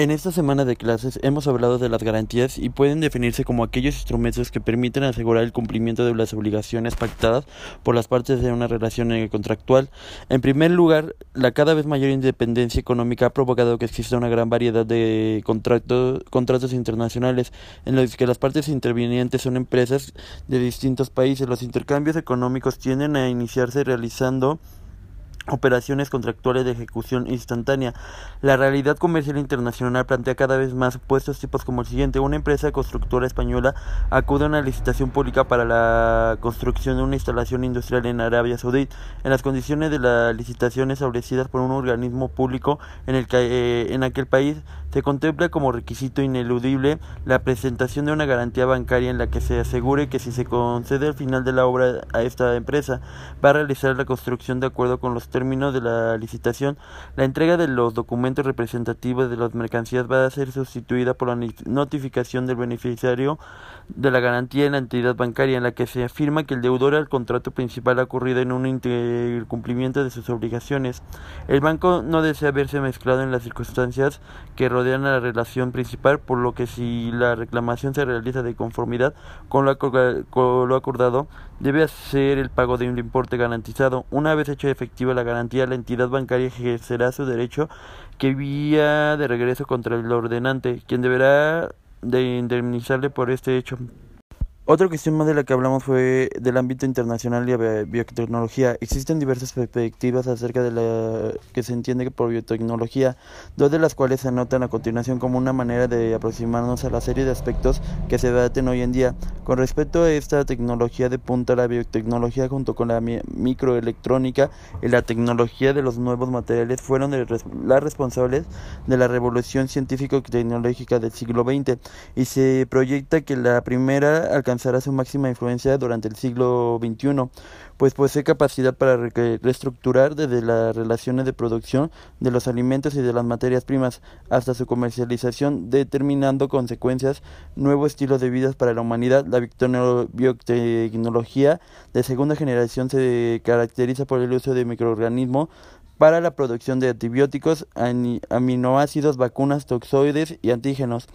En esta semana de clases hemos hablado de las garantías y pueden definirse como aquellos instrumentos que permiten asegurar el cumplimiento de las obligaciones pactadas por las partes de una relación contractual. En primer lugar, la cada vez mayor independencia económica ha provocado que exista una gran variedad de contratos internacionales en los que las partes intervinientes son empresas de distintos países. Los intercambios económicos tienden a iniciarse realizando operaciones contractuales de ejecución instantánea. La realidad comercial internacional plantea cada vez más supuestos tipos como el siguiente. Una empresa constructora española acude a una licitación pública para la construcción de una instalación industrial en Arabia Saudita en las condiciones de la licitación establecidas por un organismo público en, el que, eh, en aquel país se contempla como requisito ineludible la presentación de una garantía bancaria en la que se asegure que si se concede al final de la obra a esta empresa va a realizar la construcción de acuerdo con los términos de la licitación. La entrega de los documentos representativos de las mercancías va a ser sustituida por la notificación del beneficiario de la garantía en la entidad bancaria en la que se afirma que el deudor al contrato principal ha ocurrido en un incumplimiento de sus obligaciones. El banco no desea verse mezclado en las circunstancias que rodean a la relación principal, por lo que si la reclamación se realiza de conformidad con lo, acordado, debe hacer el pago de un importe garantizado. Una vez hecha efectiva la garantía, la entidad bancaria ejercerá su derecho que vía de regreso contra el ordenante, quien deberá de indemnizarle por este hecho. Otra cuestión más de la que hablamos fue del ámbito internacional y la biotecnología. Existen diversas perspectivas acerca de la que se entiende por biotecnología, dos de las cuales se anotan a continuación como una manera de aproximarnos a la serie de aspectos que se debaten hoy en día. Con respecto a esta tecnología de punta, la biotecnología junto con la microelectrónica y la tecnología de los nuevos materiales fueron las responsables de la revolución científico-tecnológica del siglo XX y se proyecta que la primera alcanzará su máxima influencia durante el siglo XXI, pues posee capacidad para reestructurar desde las relaciones de producción de los alimentos y de las materias primas hasta su comercialización, determinando consecuencias, nuevos estilos de vida para la humanidad. La biotecnología de segunda generación se caracteriza por el uso de microorganismos para la producción de antibióticos, aminoácidos, vacunas, toxoides y antígenos.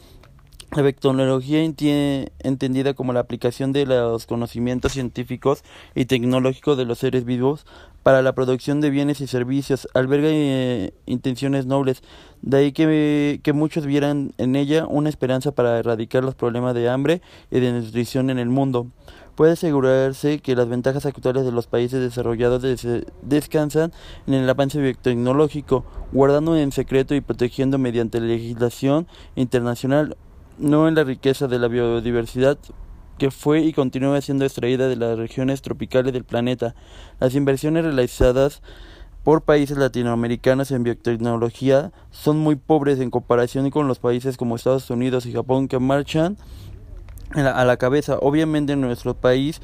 La vectología entendida como la aplicación de los conocimientos científicos y tecnológicos de los seres vivos para la producción de bienes y servicios alberga eh, intenciones nobles, de ahí que, que muchos vieran en ella una esperanza para erradicar los problemas de hambre y de nutrición en el mundo. Puede asegurarse que las ventajas actuales de los países desarrollados descansan en el avance biotecnológico, guardando en secreto y protegiendo mediante legislación internacional no en la riqueza de la biodiversidad que fue y continúa siendo extraída de las regiones tropicales del planeta. Las inversiones realizadas por países latinoamericanos en biotecnología son muy pobres en comparación con los países como Estados Unidos y Japón que marchan a la cabeza. Obviamente en nuestro país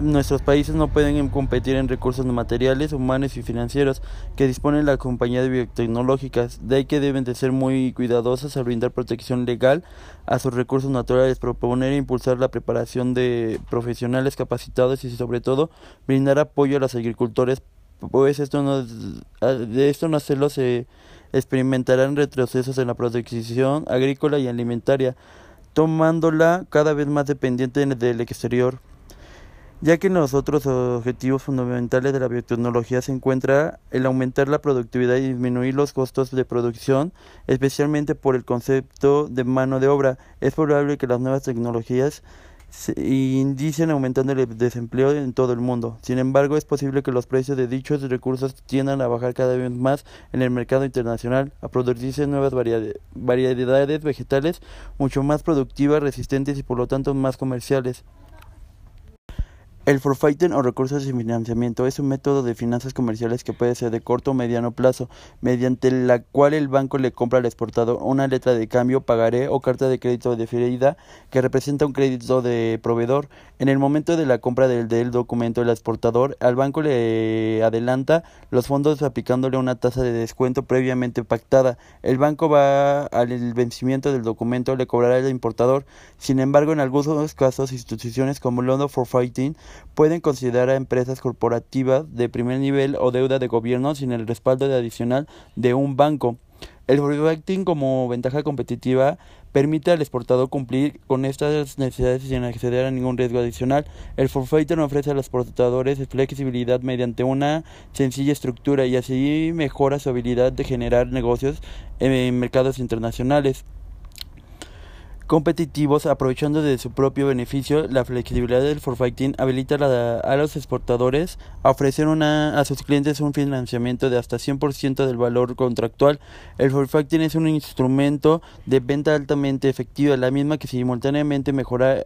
nuestros países no pueden competir en recursos materiales, humanos y financieros que disponen las compañías biotecnológicas, de ahí que deben de ser muy cuidadosas al brindar protección legal a sus recursos naturales, proponer e impulsar la preparación de profesionales capacitados y sobre todo brindar apoyo a los agricultores, pues esto no, de esto no hacerlo se experimentarán retrocesos en la producción agrícola y alimentaria, tomándola cada vez más dependiente del exterior ya que en los otros objetivos fundamentales de la biotecnología se encuentra el aumentar la productividad y disminuir los costos de producción, especialmente por el concepto de mano de obra. Es probable que las nuevas tecnologías indicen aumentando el desempleo en todo el mundo. Sin embargo, es posible que los precios de dichos recursos tiendan a bajar cada vez más en el mercado internacional, a producirse nuevas variedades vegetales mucho más productivas, resistentes y por lo tanto más comerciales. El forfaiting o recursos de financiamiento es un método de finanzas comerciales que puede ser de corto o mediano plazo, mediante la cual el banco le compra al exportador una letra de cambio, pagaré o carta de crédito deferida que representa un crédito de proveedor. En el momento de la compra del, del documento del exportador, al banco le adelanta los fondos aplicándole una tasa de descuento previamente pactada. El banco va al vencimiento del documento le cobrará al importador. Sin embargo, en algunos casos, instituciones como London Forfaiting pueden considerar a empresas corporativas de primer nivel o deuda de gobierno sin el respaldo adicional de un banco. El forfaiting como ventaja competitiva permite al exportador cumplir con estas necesidades sin acceder a ningún riesgo adicional. El forfaiting ofrece a los exportadores flexibilidad mediante una sencilla estructura y así mejora su habilidad de generar negocios en mercados internacionales competitivos, aprovechando de su propio beneficio, la flexibilidad del forfaiting habilita a, los exportadores a ofrecer una, a sus clientes un financiamiento de hasta 100% del valor contractual. El forfaiting es un instrumento de venta altamente efectiva, la misma que simultáneamente mejora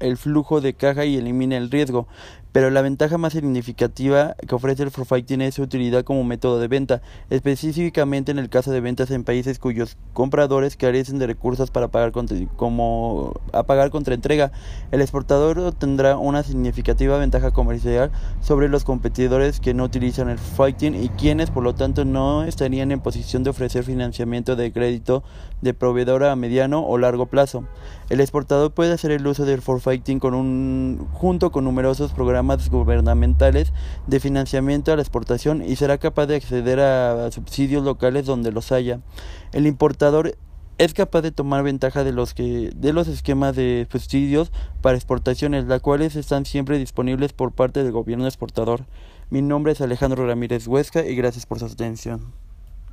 el flujo de caja y elimina el riesgo, pero la ventaja más significativa que ofrece el Forfait tiene su utilidad como método de venta, específicamente en el caso de ventas en países cuyos compradores carecen de recursos para pagar contra, como a pagar contra entrega. El exportador tendrá una significativa ventaja comercial sobre los competidores que no utilizan el Forfaiting y quienes por lo tanto no estarían en posición de ofrecer financiamiento de crédito de proveedor a mediano o largo plazo. El exportador puede hacer el uso del Forfaiting con un, junto con numerosos programas gubernamentales de financiamiento a la exportación y será capaz de acceder a subsidios locales donde los haya. El importador es capaz de tomar ventaja de los que de los esquemas de subsidios para exportaciones, las cuales están siempre disponibles por parte del gobierno exportador. Mi nombre es Alejandro Ramírez Huesca y gracias por su atención.